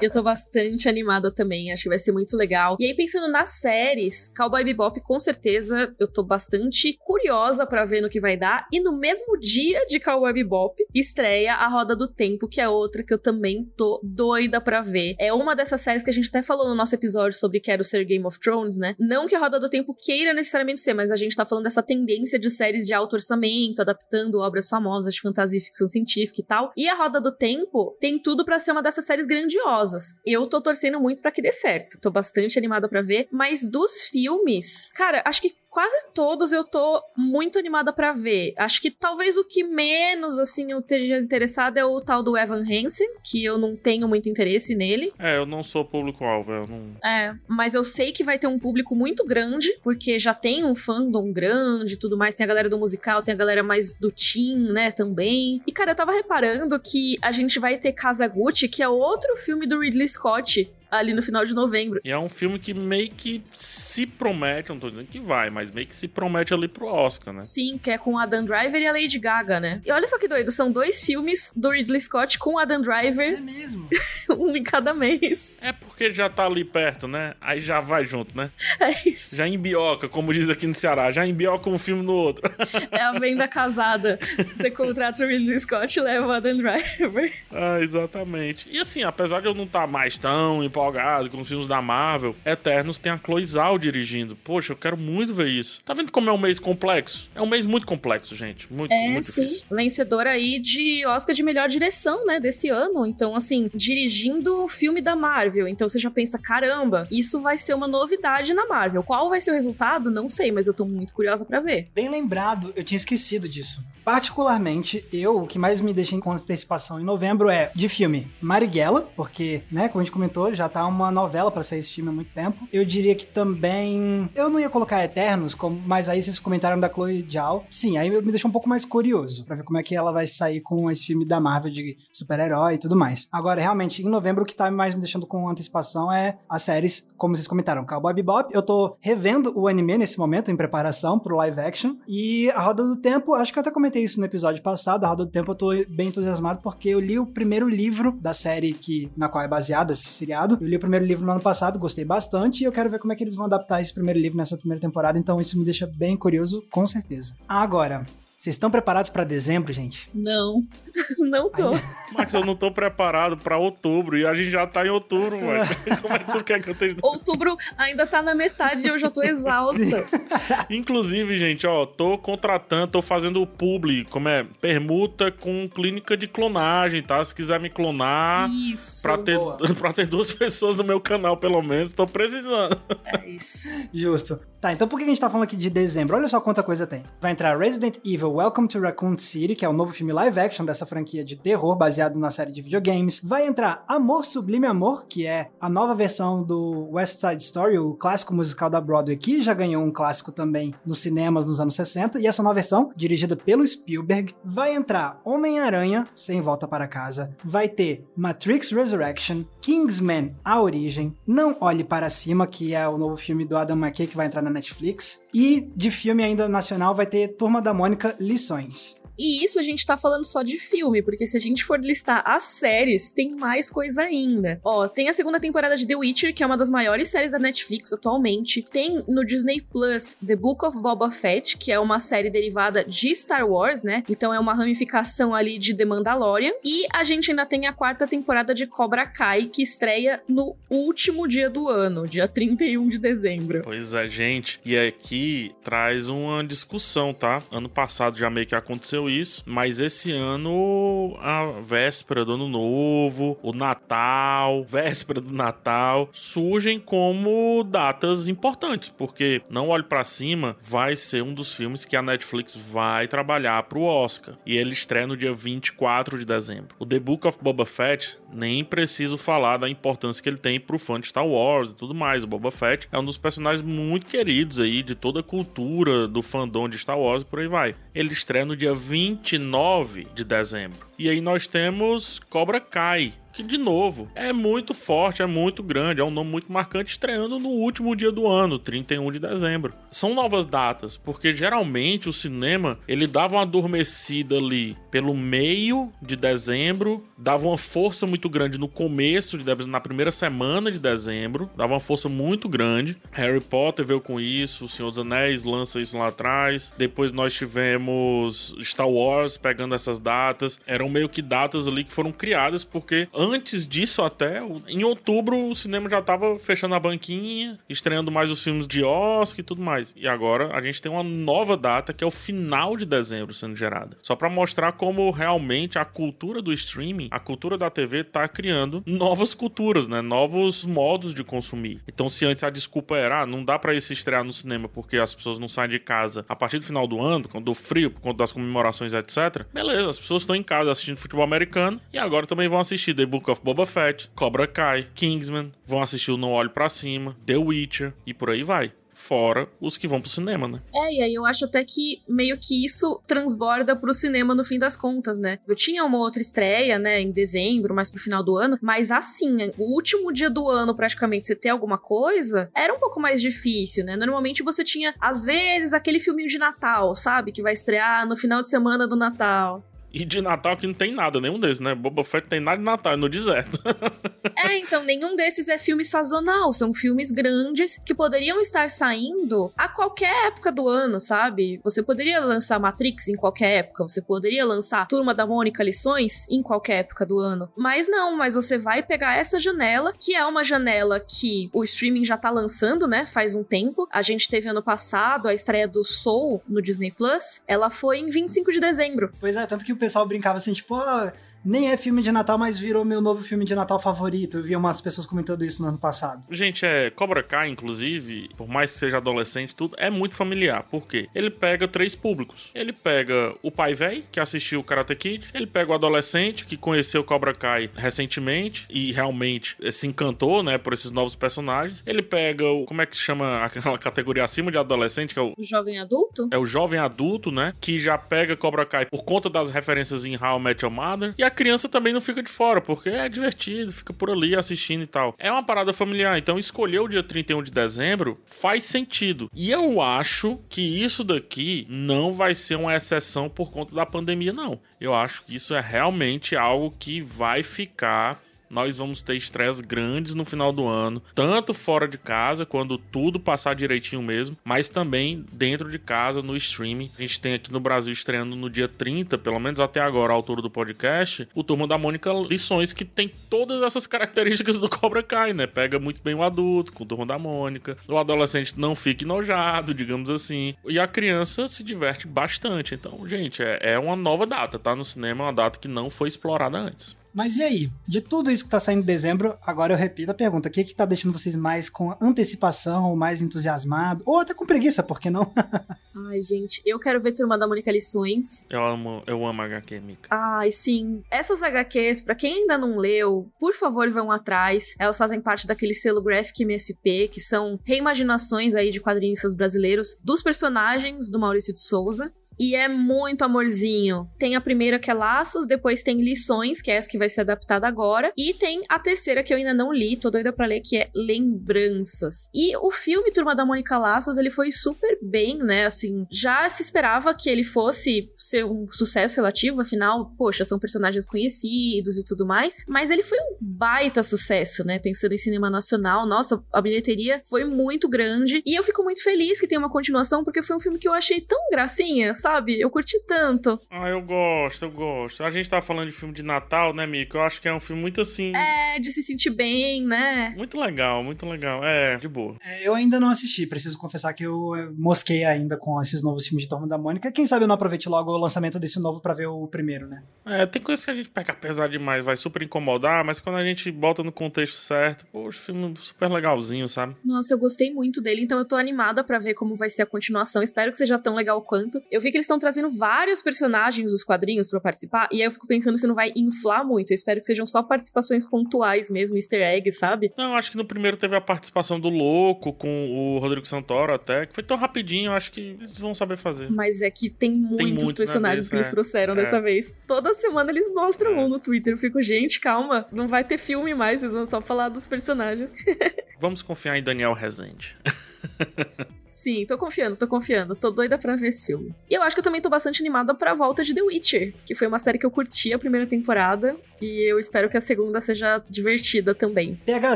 eu tô bastante animada também, acho que vai ser muito legal. E aí, pensando nas séries, Cowboy Bebop, com certeza, eu tô bastante curiosa para ver no que vai dar. E no mesmo dia de Cowboy Bebop, estreia A Roda do Tempo, que é outra que eu também tô doida pra ver. É uma dessas séries que a gente até falou no nosso episódio sobre Quero Ser Game of Thrones, né? Não que a Roda do Tempo queira necessariamente mas a gente tá falando dessa tendência de séries de alto orçamento, adaptando obras famosas de fantasia e ficção científica e tal. E a Roda do Tempo tem tudo para ser uma dessas séries grandiosas. Eu tô torcendo muito para que dê certo. Tô bastante animada para ver, mas dos filmes, cara, acho que quase todos eu tô muito animada para ver. Acho que talvez o que menos, assim, eu esteja interessado é o tal do Evan Hansen, que eu não tenho muito interesse nele. É, eu não sou público-alvo, eu não... É, mas eu sei que vai ter um público muito grande, porque já tem um fandom grande e tudo mais. Tem a galera do musical, tem a galera mais do teen, né, também. E, cara, eu tava reparando que a gente vai ter Kazaguchi, que é outro filme do Ridley Scott, ali no final de novembro. E é um filme que meio que se promete, não tô dizendo que vai, mas meio que se promete ali pro Oscar, né? Sim, que é com Adam Driver e a Lady Gaga, né? E olha só que doido, são dois filmes do Ridley Scott com Adam Driver. É mesmo. *laughs* um em cada mês. É porque já tá ali perto, né? Aí já vai junto, né? É isso. Já embioca, como diz aqui no Ceará, já embioca um filme no outro. *laughs* é a venda casada. Você contrata o Ridley Scott e leva o Adam Driver. Ah, exatamente. E assim, apesar de eu não estar tá mais tão empolgado empolgado com os filmes da Marvel. Eternos tem a Chloe Zhao dirigindo. Poxa, eu quero muito ver isso. Tá vendo como é um mês complexo? É um mês muito complexo, gente. Muito, é, muito sim. Difícil. Vencedora aí de Oscar de melhor direção, né, desse ano. Então, assim, dirigindo o filme da Marvel. Então você já pensa, caramba, isso vai ser uma novidade na Marvel. Qual vai ser o resultado? Não sei, mas eu tô muito curiosa para ver. Bem lembrado, eu tinha esquecido disso. Particularmente, eu, o que mais me deixa em antecipação em novembro é de filme Marighella, porque, né, como a gente comentou, já tá uma novela para sair esse filme há muito tempo. Eu diria que também. Eu não ia colocar Eternos, como... mas aí vocês comentaram da Chloe Zhao. Sim, aí me deixou um pouco mais curioso para ver como é que ela vai sair com esse filme da Marvel de super-herói e tudo mais. Agora, realmente, em novembro, o que tá mais me deixando com antecipação é as séries, como vocês comentaram, Cowboy Bebop. Eu tô revendo o anime nesse momento, em preparação pro live action. E A Roda do Tempo, acho que eu até comentei comentei isso no episódio passado, a Roda do Tempo, eu tô bem entusiasmado porque eu li o primeiro livro da série que, na qual é baseada esse seriado. Eu li o primeiro livro no ano passado, gostei bastante, e eu quero ver como é que eles vão adaptar esse primeiro livro nessa primeira temporada, então isso me deixa bem curioso, com certeza. Agora, Vocês estão preparados para dezembro, gente? Não, *laughs* não tô. Max, eu não tô preparado para outubro e a gente já tá em outubro, mano. *laughs* Como é que tu quer que eu esteja? Outubro ainda tá na metade e eu já tô exausta. *laughs* Inclusive, gente, ó, tô contratando, tô fazendo o publi, como é, permuta com clínica de clonagem, tá? Se quiser me clonar, Isso. pra ter, pra ter duas pessoas no meu canal, pelo menos, tô precisando. É isso. Justo. Tá, então por que a gente tá falando aqui de dezembro? Olha só quanta coisa tem. Vai entrar Resident Evil Welcome to Raccoon City, que é o novo filme live action dessa franquia de terror baseado na série de videogames. Vai entrar Amor Sublime Amor, que é a nova versão do West Side Story, o clássico musical da Broadway, que já ganhou um clássico também nos cinemas nos anos 60. E essa nova versão, dirigida pelo Spielberg, vai entrar Homem-Aranha, Sem Volta para Casa. Vai ter Matrix Resurrection, Kingsman, A Origem, Não Olhe Para Cima, que é o novo filme do Adam McKay que vai entrar na Netflix. E de filme ainda nacional vai ter Turma da Mônica Lições. E isso a gente tá falando só de filme, porque se a gente for listar as séries, tem mais coisa ainda. Ó, tem a segunda temporada de The Witcher, que é uma das maiores séries da Netflix atualmente. Tem no Disney Plus The Book of Boba Fett, que é uma série derivada de Star Wars, né? Então é uma ramificação ali de The Mandalorian. E a gente ainda tem a quarta temporada de Cobra Kai, que estreia no último dia do ano, dia 31 de dezembro. Pois é, gente. E aqui traz uma discussão, tá? Ano passado já meio que aconteceu isso, mas esse ano a véspera do ano novo, o Natal, *laughs* véspera do Natal surgem como datas importantes, porque Não Olhe para Cima vai ser um dos filmes que a Netflix vai trabalhar pro Oscar, e ele estreia no dia 24 de dezembro. O The Book of Boba Fett nem preciso falar da importância que ele tem pro fã de Star Wars e tudo mais. O Boba Fett é um dos personagens muito queridos aí de toda a cultura do fandom de Star Wars e por aí vai. Ele estreia no dia 29 de dezembro. E aí nós temos Cobra Kai, que de novo é muito forte, é muito grande, é um nome muito marcante, estreando no último dia do ano, 31 de dezembro. São novas datas, porque geralmente o cinema ele dava uma adormecida ali pelo meio de dezembro, dava uma força muito grande no começo, de dezembro, na primeira semana de dezembro, dava uma força muito grande. Harry Potter veio com isso, O Senhor dos Anéis lança isso lá atrás. Depois nós tivemos Star Wars pegando essas datas. Eram meio que datas ali que foram criadas porque antes disso até, em outubro o cinema já tava fechando a banquinha, estreando mais os filmes de Oscar e tudo mais. E agora a gente tem uma nova data que é o final de dezembro sendo gerada. Só para mostrar como realmente a cultura do streaming, a cultura da TV tá criando novas culturas, né? Novos modos de consumir. Então se antes a desculpa era, ah, não dá para ir se estrear no cinema porque as pessoas não saem de casa a partir do final do ano, do frio, por conta das comemorações, etc. Beleza, as pessoas estão em casa assistindo futebol americano e agora também vão assistir The Book of Boba Fett, Cobra Kai, Kingsman, vão assistir o Não Olho Pra Cima, The Witcher e por aí vai. Fora os que vão pro cinema, né? É, e aí eu acho até que meio que isso transborda pro cinema no fim das contas, né? Eu tinha uma outra estreia, né, em dezembro, mais pro final do ano, mas assim, o último dia do ano, praticamente, você ter alguma coisa, era um pouco mais difícil, né? Normalmente você tinha, às vezes, aquele filminho de Natal, sabe? Que vai estrear no final de semana do Natal. E de Natal que não tem nada, nenhum desses, né? Boba Fett tem nada de Natal, é no deserto. *laughs* é, então, nenhum desses é filme sazonal. São filmes grandes que poderiam estar saindo a qualquer época do ano, sabe? Você poderia lançar Matrix em qualquer época, você poderia lançar Turma da Mônica Lições em qualquer época do ano. Mas não, mas você vai pegar essa janela, que é uma janela que o streaming já tá lançando, né? Faz um tempo. A gente teve ano passado a estreia do Soul no Disney Plus. Ela foi em 25 de dezembro. Pois é, tanto que o pessoal brincava assim, tipo, ah, nem é filme de Natal, mas virou meu novo filme de Natal favorito. Eu vi umas pessoas comentando isso no ano passado. Gente, é Cobra Kai, inclusive, por mais que seja adolescente, tudo é muito familiar. Por quê? Ele pega três públicos. Ele pega o pai velho, que assistiu o Karate Kid, ele pega o adolescente, que conheceu Cobra Kai recentemente e realmente se encantou, né, por esses novos personagens. Ele pega o, como é que se chama *laughs* aquela categoria acima de adolescente, que é o... o jovem adulto? É o jovem adulto, né, que já pega Cobra Kai por conta das referências em How I Met Your Mother. E a criança também não fica de fora, porque é divertido, fica por ali assistindo e tal. É uma parada familiar, então escolher o dia 31 de dezembro faz sentido. E eu acho que isso daqui não vai ser uma exceção por conta da pandemia, não. Eu acho que isso é realmente algo que vai ficar nós vamos ter estreias grandes no final do ano, tanto fora de casa, quando tudo passar direitinho mesmo, mas também dentro de casa, no streaming. A gente tem aqui no Brasil estreando no dia 30, pelo menos até agora, a altura do podcast, o Turma da Mônica Lições, que tem todas essas características do Cobra Kai, né? Pega muito bem o adulto, com o Turma da Mônica, o adolescente não fica enojado, digamos assim, e a criança se diverte bastante. Então, gente, é, é uma nova data, tá? No cinema, é uma data que não foi explorada antes. Mas e aí? De tudo isso que tá saindo em dezembro, agora eu repito a pergunta: o que que tá deixando vocês mais com antecipação, mais entusiasmado? Ou até com preguiça, por que não? *laughs* Ai, gente, eu quero ver Turma da Mônica Lições. Eu amo, eu amo HQ, Mika. Ai, sim. Essas HQs, pra quem ainda não leu, por favor, vão atrás. Elas fazem parte daquele selo Graphic MSP, que são reimaginações aí de quadrinistas brasileiros dos personagens do Maurício de Souza. E é muito amorzinho. Tem a primeira que é Laços, depois tem Lições, que é essa que vai ser adaptada agora. E tem a terceira que eu ainda não li, tô doida pra ler, que é Lembranças. E o filme Turma da Mônica Laços, ele foi super bem, né? Assim, já se esperava que ele fosse ser um sucesso relativo, afinal, poxa, são personagens conhecidos e tudo mais. Mas ele foi um baita sucesso, né? Pensando em cinema nacional. Nossa, a bilheteria foi muito grande. E eu fico muito feliz que tem uma continuação, porque foi um filme que eu achei tão gracinha, sabe? Sabe? Eu curti tanto. Ah, eu gosto, eu gosto. A gente tá falando de filme de Natal, né, Mico? Eu acho que é um filme muito assim. É, de se sentir bem, né? Muito legal, muito legal. É, de boa. É, eu ainda não assisti, preciso confessar que eu eh, mosquei ainda com esses novos filmes de Turma da Mônica. Quem sabe eu não aproveite logo o lançamento desse novo para ver o primeiro, né? É, tem coisas que a gente pega pesado demais, vai super incomodar, mas quando a gente bota no contexto certo, poxa, filme super legalzinho, sabe? Nossa, eu gostei muito dele, então eu tô animada para ver como vai ser a continuação. Espero que seja tão legal quanto. Eu vi que eles estão trazendo vários personagens dos quadrinhos para participar, e aí eu fico pensando se não vai inflar muito. Eu espero que sejam só participações pontuais mesmo, easter eggs, sabe? Não, acho que no primeiro teve a participação do Louco com o Rodrigo Santoro até, que foi tão rapidinho, acho que eles vão saber fazer. Mas é que tem muitos, tem muitos personagens né, que eles é. trouxeram é. dessa vez. Toda semana eles mostram é. um no Twitter. Eu fico, gente, calma, não vai ter filme mais, eles vão só falar dos personagens. *laughs* Vamos confiar em Daniel Rezende. *laughs* Sim, tô confiando, tô confiando. Tô doida pra ver esse filme. E eu acho que eu também tô bastante animada pra volta de The Witcher, que foi uma série que eu curti a primeira temporada. E eu espero que a segunda seja divertida também. PH,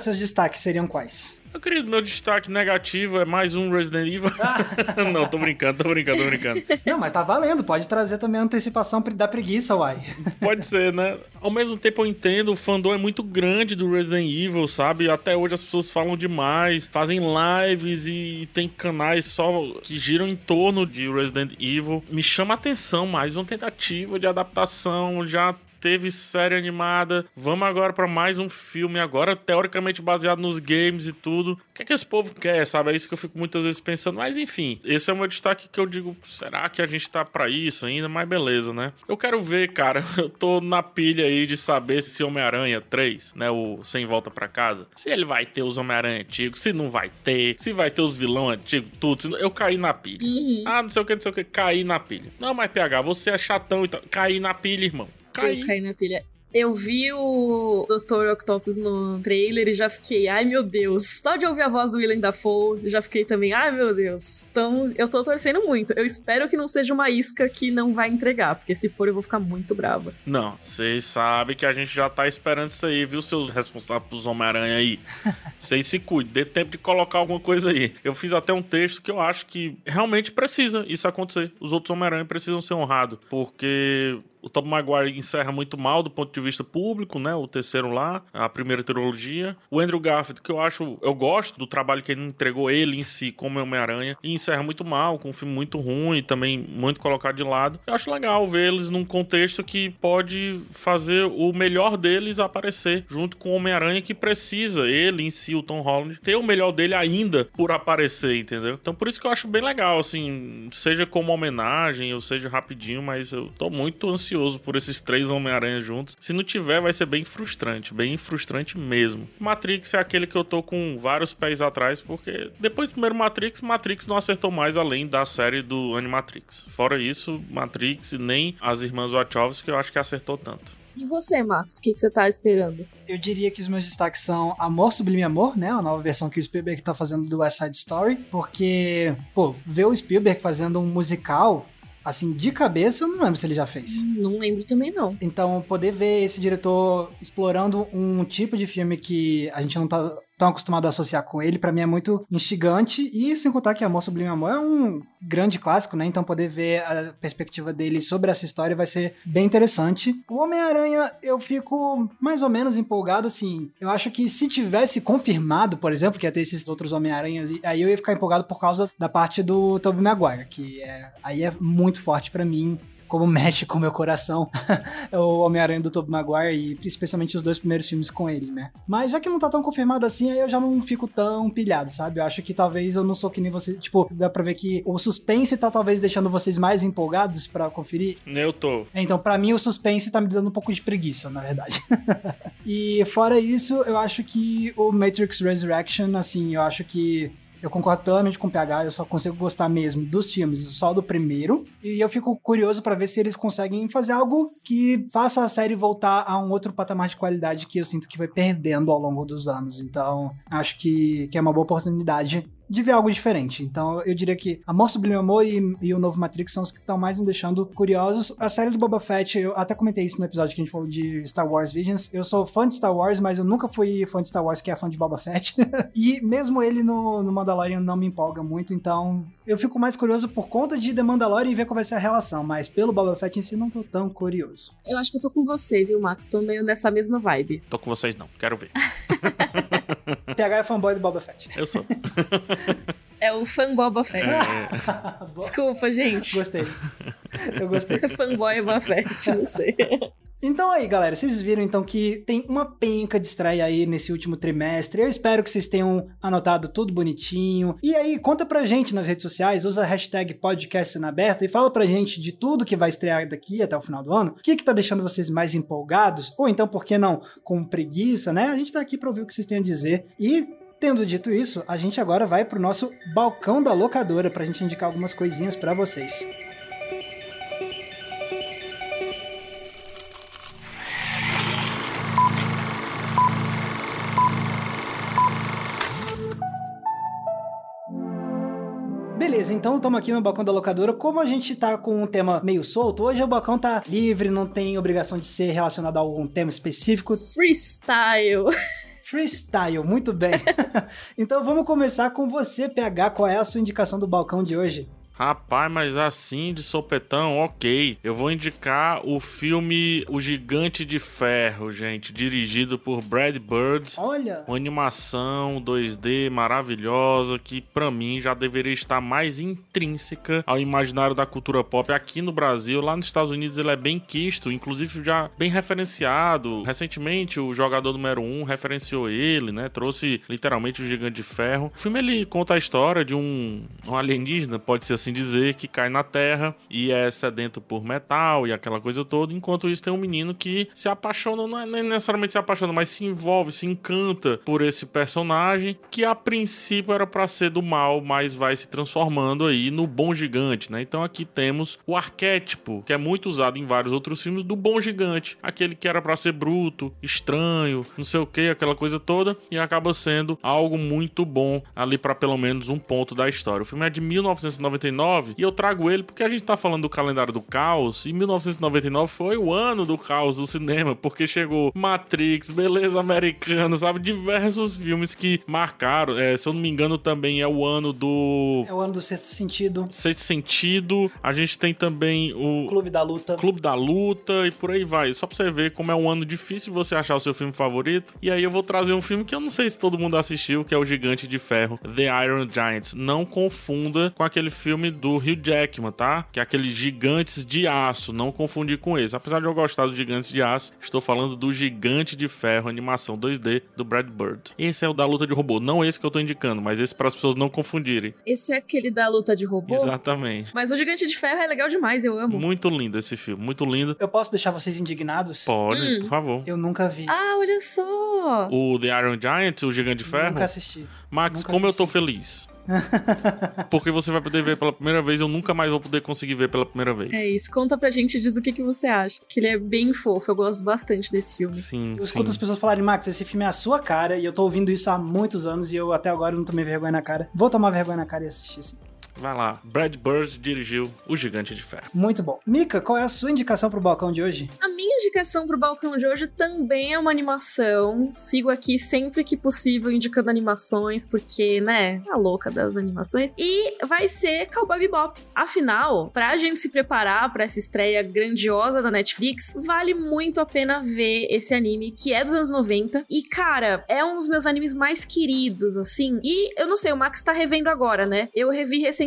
seus destaques seriam quais? Meu querido, meu destaque negativo é mais um Resident Evil. *laughs* não, tô brincando, tô brincando, tô brincando. Não, mas tá valendo, pode trazer também a antecipação da preguiça, uai. Pode ser, né? Ao mesmo tempo eu entendo, o fandom é muito grande do Resident Evil, sabe? Até hoje as pessoas falam demais, fazem lives e tem canais só que giram em torno de Resident Evil. Me chama a atenção mais uma tentativa de adaptação, já teve série animada, vamos agora para mais um filme, agora teoricamente baseado nos games e tudo. O que é que esse povo quer, sabe? É isso que eu fico muitas vezes pensando. Mas enfim, esse é o meu destaque que eu digo, será que a gente tá para isso ainda? Mas beleza, né? Eu quero ver, cara, *laughs* eu tô na pilha aí de saber se Homem-Aranha 3, né, o Sem Volta para Casa, se ele vai ter os Homem-Aranha antigos, se não vai ter, se vai ter os vilão antigos, tudo. Eu caí na pilha. Uhum. Ah, não sei o que, não sei o que, caí na pilha. Não, mas PH, você é chatão e tal. Caí na pilha, irmão. Eu caí na pilha. Eu vi o Dr. Octopus no trailer e já fiquei, ai meu Deus. Só de ouvir a voz do Willem Dafoe, já fiquei também, ai meu Deus. Então, eu tô torcendo muito. Eu espero que não seja uma isca que não vai entregar, porque se for eu vou ficar muito brava. Não, vocês sabem que a gente já tá esperando isso aí, viu, seus responsáveis pros Homem-Aranha aí. *laughs* Vocês se cuidem, dê tempo de colocar alguma coisa aí. Eu fiz até um texto que eu acho que realmente precisa isso acontecer. Os outros Homem-Aranha precisam ser honrados, porque o Tom Maguire encerra muito mal do ponto de vista público, né? O terceiro lá, a primeira trilogia. O Andrew Garfield, que eu acho, eu gosto do trabalho que ele entregou ele em si como Homem-Aranha, e encerra muito mal, com um filme muito ruim, também muito colocado de lado. Eu acho legal ver eles num contexto que pode fazer o melhor deles aparecer, junto com o Homem-Aranha que precisa, ele em si, o Tom Holland, ter o melhor dele ainda por aparecer, entendeu? Então por isso que eu acho bem legal, assim, seja como homenagem, ou seja rapidinho, mas eu tô muito ansioso ansioso por esses três Homem-Aranha juntos. Se não tiver, vai ser bem frustrante, bem frustrante mesmo. Matrix é aquele que eu tô com vários pés atrás, porque depois do primeiro Matrix, Matrix não acertou mais além da série do Animatrix. Fora isso, Matrix nem as irmãs Wachowski eu acho que acertou tanto. E você, Max? O que, que, você tá esperando? Eu diria que os meus destaques são Amor Sublime Amor, né? A nova versão que o Spielberg tá fazendo do West Side Story. Porque, pô, ver o Spielberg fazendo um musical assim, de cabeça, eu não lembro se ele já fez. Não lembro também, não. Então, poder ver esse diretor explorando um tipo de filme que a gente não tá tão acostumado a associar com ele, para mim é muito instigante e sem contar que Amor Sublime Amor é um grande clássico, né? Então poder ver a perspectiva dele sobre essa história vai ser bem interessante. O Homem-Aranha, eu fico mais ou menos empolgado, assim. Eu acho que se tivesse confirmado, por exemplo, que ia ter esses outros Homem-Aranhas, aí eu ia ficar empolgado por causa da parte do Tobey Maguire, que é, aí é muito forte para mim como mexe com o meu coração *laughs* é o Homem-Aranha do Tobey Maguire e especialmente os dois primeiros filmes com ele, né? Mas já que não tá tão confirmado assim, aí eu já não fico tão pilhado, sabe? Eu acho que talvez eu não sou que nem você, tipo, dá pra ver que o suspense tá talvez deixando vocês mais empolgados para conferir. Eu tô. Então, para mim o suspense tá me dando um pouco de preguiça, na verdade. *laughs* e fora isso, eu acho que o Matrix Resurrection, assim, eu acho que eu concordo plenamente com o PH, eu só consigo gostar mesmo dos filmes, só do primeiro. E eu fico curioso para ver se eles conseguem fazer algo que faça a série voltar a um outro patamar de qualidade que eu sinto que vai perdendo ao longo dos anos. Então, acho que, que é uma boa oportunidade de ver algo diferente. Então eu diria que Amor Sublime Amor e, e o novo Matrix são os que estão mais me deixando curiosos. A série do Boba Fett, eu até comentei isso no episódio que a gente falou de Star Wars Visions. Eu sou fã de Star Wars, mas eu nunca fui fã de Star Wars que é fã de Boba Fett. *laughs* e mesmo ele no, no Mandalorian não me empolga muito, então eu fico mais curioso por conta de The Mandalorian e ver qual vai ser a relação, mas pelo Boba Fett em si não tô tão curioso. Eu acho que eu tô com você, viu, Max? Tô meio nessa mesma vibe. Tô com vocês não, quero ver. *laughs* PH é fanboy do Boba Fett. Eu sou. É o fã Boba Fett. É, *laughs* Desculpa, gente. Gostei. Eu gostei. *laughs* Fanboy Boba Fett, não sei. Então aí, galera, vocês viram então que tem uma penca de estreia aí nesse último trimestre. Eu espero que vocês tenham anotado tudo bonitinho. E aí, conta pra gente nas redes sociais, usa a hashtag podcast aberta e fala pra gente de tudo que vai estrear daqui até o final do ano. O que que tá deixando vocês mais empolgados? Ou então, por que não, com preguiça, né? A gente tá aqui pra ouvir o que vocês têm a dizer. E Tendo dito isso, a gente agora vai pro nosso balcão da locadora pra gente indicar algumas coisinhas para vocês. Beleza, então estamos aqui no balcão da locadora. Como a gente tá com um tema meio solto, hoje o balcão tá livre, não tem obrigação de ser relacionado a algum tema específico. Freestyle. Freestyle, muito bem. *laughs* *laughs* então vamos começar com você, PH. Qual é a sua indicação do balcão de hoje? Rapaz, mas assim de sopetão, ok. Eu vou indicar o filme O Gigante de Ferro, gente, dirigido por Brad Bird. Olha! Uma animação 2D maravilhosa que para mim já deveria estar mais intrínseca ao imaginário da cultura pop aqui no Brasil. Lá nos Estados Unidos ele é bem quisto, inclusive já bem referenciado. Recentemente o jogador número 1 um referenciou ele, né? Trouxe literalmente o Gigante de Ferro. O filme ele conta a história de um, um alienígena, pode ser assim dizer, que cai na Terra e é sedento por metal e aquela coisa toda. Enquanto isso, tem um menino que se apaixona, não é nem necessariamente se apaixona, mas se envolve, se encanta por esse personagem que a princípio era para ser do mal, mas vai se transformando aí no bom gigante, né? Então aqui temos o arquétipo, que é muito usado em vários outros filmes, do bom gigante, aquele que era para ser bruto, estranho, não sei o que, aquela coisa toda, e acaba sendo algo muito bom ali para pelo menos um ponto da história. O filme é de 1999 1999 e eu trago ele porque a gente tá falando do calendário do caos e 1999 foi o ano do caos do cinema, porque chegou Matrix, Beleza Americana, sabe? Diversos filmes que marcaram. É, se eu não me engano, também é o ano do. É o ano do Sexto Sentido. Sexto Sentido. A gente tem também o. Clube da Luta. Clube da Luta e por aí vai. Só pra você ver como é um ano difícil você achar o seu filme favorito. E aí eu vou trazer um filme que eu não sei se todo mundo assistiu, que é o Gigante de Ferro, The Iron Giants. Não confunda com aquele filme filme do Hugh Jackman, tá? Que é aquele Gigantes de Aço, não confundir com esse. Apesar de eu gostar do Gigantes de Aço, estou falando do Gigante de Ferro, animação 2D do Brad Bird. Esse é o da luta de robô, não esse que eu tô indicando, mas esse para as pessoas não confundirem. Esse é aquele da luta de robô? Exatamente. Mas o Gigante de Ferro é legal demais, eu amo. Muito lindo esse filme, muito lindo. Eu posso deixar vocês indignados? Pode, hum. por favor. Eu nunca vi. Ah, olha só! O The Iron Giant, o Gigante de Ferro? Nunca assisti. Max, nunca como assisti. eu tô feliz. *laughs* Porque você vai poder ver pela primeira vez, eu nunca mais vou poder conseguir ver pela primeira vez. É isso, conta pra gente, diz o que, que você acha. Que ele é bem fofo, eu gosto bastante desse filme. Sim, Eu sim. escuto as pessoas falarem, Max, esse filme é a sua cara, e eu tô ouvindo isso há muitos anos e eu até agora não tomei vergonha na cara. Vou tomar vergonha na cara e assistir, sim. Vai lá. Brad Bird dirigiu O Gigante de Ferro. Muito bom. Mika, qual é a sua indicação pro balcão de hoje? A minha indicação pro balcão de hoje também é uma animação. Sigo aqui sempre que possível indicando animações, porque, né, a louca das animações. E vai ser Cowboy Bebop. Afinal, pra gente se preparar para essa estreia grandiosa da Netflix, vale muito a pena ver esse anime que é dos anos 90. E, cara, é um dos meus animes mais queridos, assim. E eu não sei, o Max tá revendo agora, né? Eu revi recentemente,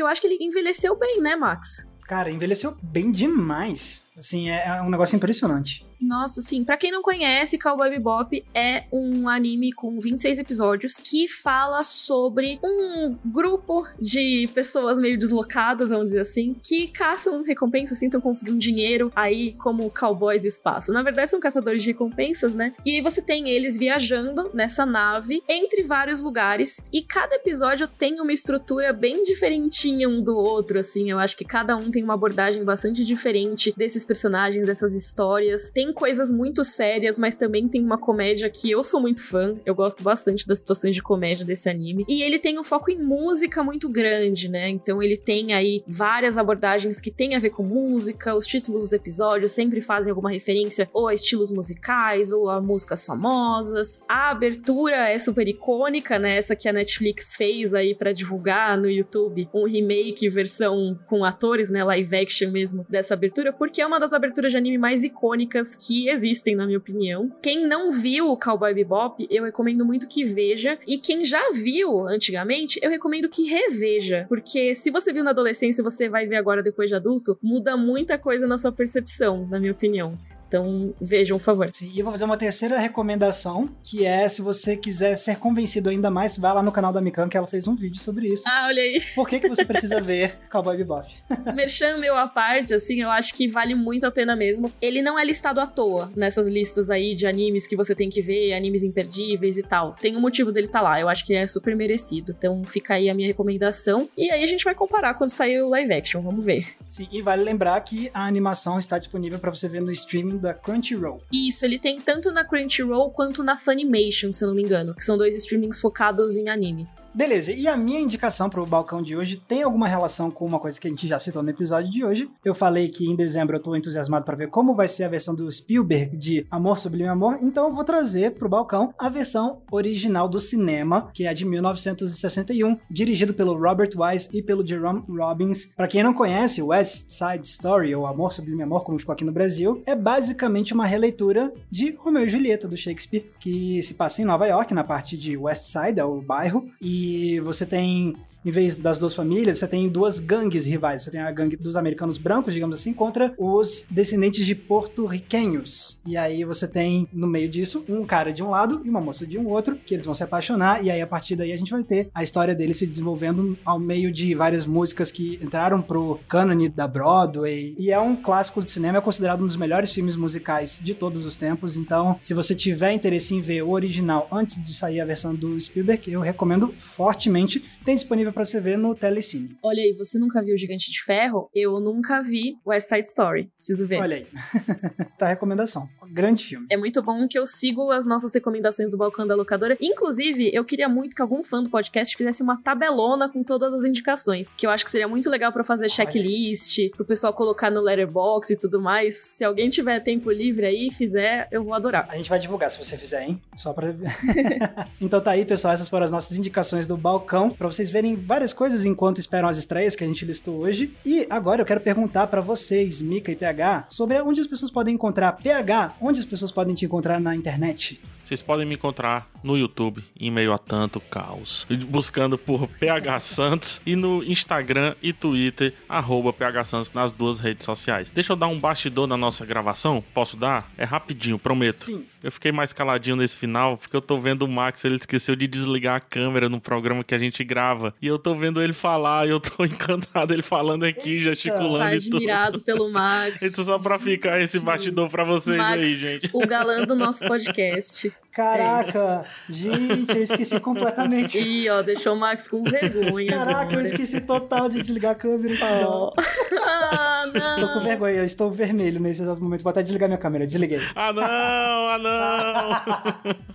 eu acho que ele envelheceu bem, né, Max? Cara, envelheceu bem demais. Assim, é, é um negócio impressionante. Nossa, sim. Pra quem não conhece, Cowboy Bebop é um anime com 26 episódios que fala sobre um grupo de pessoas meio deslocadas, vamos dizer assim, que caçam recompensas, assim, estão conseguindo dinheiro aí como cowboys do espaço. Na verdade, são caçadores de recompensas, né? E aí você tem eles viajando nessa nave entre vários lugares e cada episódio tem uma estrutura bem diferentinha um do outro, assim. Eu acho que cada um tem uma abordagem bastante diferente desses personagens, dessas histórias. Tem coisas muito sérias, mas também tem uma comédia que eu sou muito fã. Eu gosto bastante das situações de comédia desse anime. E ele tem um foco em música muito grande, né? Então ele tem aí várias abordagens que tem a ver com música. Os títulos dos episódios sempre fazem alguma referência ou a estilos musicais ou a músicas famosas. A abertura é super icônica, né? Essa que a Netflix fez aí para divulgar no YouTube um remake versão com atores, né? Live action mesmo dessa abertura, porque é uma das aberturas de anime mais icônicas que existem, na minha opinião. Quem não viu o Cowboy Bebop, eu recomendo muito que veja. E quem já viu antigamente, eu recomendo que reveja. Porque se você viu na adolescência você vai ver agora depois de adulto, muda muita coisa na sua percepção, na minha opinião. Então, vejam, por favor. Sim, e eu vou fazer uma terceira recomendação, que é se você quiser ser convencido ainda mais, vai lá no canal da Mikan, que ela fez um vídeo sobre isso. Ah, olha aí. Por que, que você precisa ver Cowboy Bebop? *laughs* Merchan meu à parte, assim, eu acho que vale muito a pena mesmo. Ele não é listado à toa nessas listas aí de animes que você tem que ver, animes imperdíveis e tal. Tem um motivo dele estar tá lá, eu acho que é super merecido. Então fica aí a minha recomendação. E aí a gente vai comparar quando sair o live action, vamos ver. Sim, e vale lembrar que a animação está disponível para você ver no streaming da Crunchyroll. Isso, ele tem tanto na Crunchyroll quanto na Funimation, se eu não me engano, que são dois streamings focados em anime. Beleza, e a minha indicação para o balcão de hoje tem alguma relação com uma coisa que a gente já citou no episódio de hoje. Eu falei que em dezembro eu tô entusiasmado para ver como vai ser a versão do Spielberg de Amor Sublime Amor, então eu vou trazer pro balcão a versão original do cinema, que é de 1961, dirigido pelo Robert Wise e pelo Jerome Robbins. Para quem não conhece, West Side Story, ou Amor Sublime Amor, como ficou aqui no Brasil, é basicamente uma releitura de Romeu e Julieta do Shakespeare, que se passa em Nova York, na parte de West Side, é o bairro, e você tem em vez das duas famílias, você tem duas gangues rivais. Você tem a gangue dos americanos brancos, digamos assim, contra os descendentes de porto-riquenhos. E aí você tem, no meio disso, um cara de um lado e uma moça de um outro, que eles vão se apaixonar, e aí a partir daí a gente vai ter a história deles se desenvolvendo ao meio de várias músicas que entraram pro cânone da Broadway. E é um clássico de cinema, é considerado um dos melhores filmes musicais de todos os tempos. Então, se você tiver interesse em ver o original antes de sair a versão do Spielberg, eu recomendo fortemente. Tem disponível disponível para você ver no Telecine. Olha aí, você nunca viu Gigante de Ferro? Eu nunca vi West Side Story. Preciso ver. Olha aí. *laughs* tá a recomendação. Grande filme. É muito bom que eu sigo as nossas recomendações do Balcão da Locadora. Inclusive, eu queria muito que algum fã do podcast fizesse uma tabelona com todas as indicações, que eu acho que seria muito legal para fazer checklist, pro pessoal colocar no letterbox e tudo mais. Se alguém tiver tempo livre aí e fizer, eu vou adorar. A gente vai divulgar se você fizer, hein? Só pra... *laughs* *laughs* então tá aí, pessoal, essas foram as nossas indicações do Balcão, para vocês verem várias coisas enquanto esperam as estreias que a gente listou hoje. E agora eu quero perguntar para vocês, Mika e PH, sobre onde as pessoas podem encontrar PH, onde as pessoas podem te encontrar na internet. Vocês podem me encontrar no YouTube, em meio a tanto caos, buscando por PH Santos e no Instagram e Twitter, arroba PH Santos nas duas redes sociais. Deixa eu dar um bastidor na nossa gravação? Posso dar? É rapidinho, prometo. Sim. Eu fiquei mais caladinho nesse final, porque eu tô vendo o Max, ele esqueceu de desligar a câmera no programa que a gente grava. E eu tô vendo ele falar, e eu tô *laughs* encantado ele falando aqui, Eita. gesticulando tá e tudo. admirado pelo Max. Isso *laughs* só pra ficar esse bastidor pra vocês Max, aí, gente. O galã do nosso podcast. *laughs* Caraca, é gente, eu esqueci completamente. Ih, ó, deixou o Max com vergonha. Caraca, agora. eu esqueci total de desligar a câmera. Oh. *laughs* ah, não. Tô com vergonha, eu estou vermelho nesse exato momento. Vou até desligar minha câmera, desliguei. Ah, não, ah,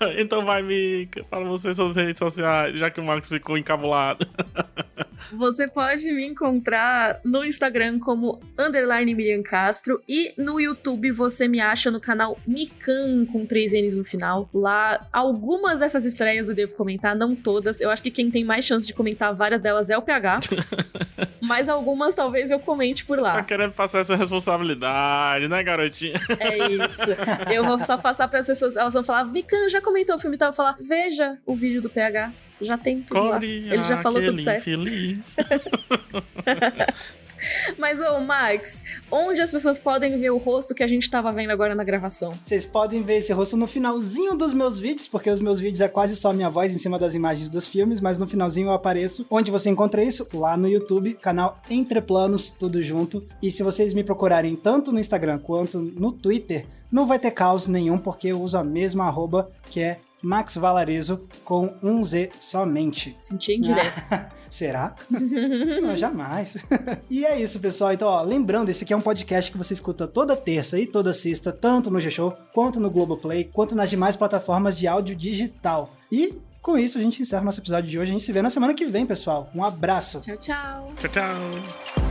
não. *laughs* então vai, Mica, fala você suas redes sociais, já que o Max ficou encabulado. *laughs* Você pode me encontrar no Instagram como underline Miriam Castro e no YouTube você me acha no canal Mikan com três N's no final. Lá, algumas dessas estreias eu devo comentar, não todas. Eu acho que quem tem mais chance de comentar várias delas é o PH. *laughs* mas algumas talvez eu comente por lá. Tá querendo passar essa responsabilidade, né, garotinha? É isso. Eu vou só passar para as pessoas, elas vão falar: Mikan já comentou o filme e tal. Eu vou falar: veja o vídeo do PH. Já tem tudo lá. Ele já falou tudo certo. Infeliz. *laughs* Mas, ô, Max, onde as pessoas podem ver o rosto que a gente tava vendo agora na gravação? Vocês podem ver esse rosto no finalzinho dos meus vídeos, porque os meus vídeos é quase só minha voz em cima das imagens dos filmes, mas no finalzinho eu apareço. Onde você encontra isso? Lá no YouTube, canal Entre Planos, tudo junto. E se vocês me procurarem tanto no Instagram quanto no Twitter, não vai ter caos nenhum, porque eu uso a mesma arroba, que é Max Valarezo com um Z somente. Senti indireto. *laughs* Será? *laughs* Não, jamais. *laughs* e é isso, pessoal. Então, ó, lembrando, esse aqui é um podcast que você escuta toda terça e toda sexta, tanto no G-Show, quanto no Globoplay, quanto nas demais plataformas de áudio digital. E com isso, a gente encerra nosso episódio de hoje. A gente se vê na semana que vem, pessoal. Um abraço. Tchau, tchau. Tchau, tchau.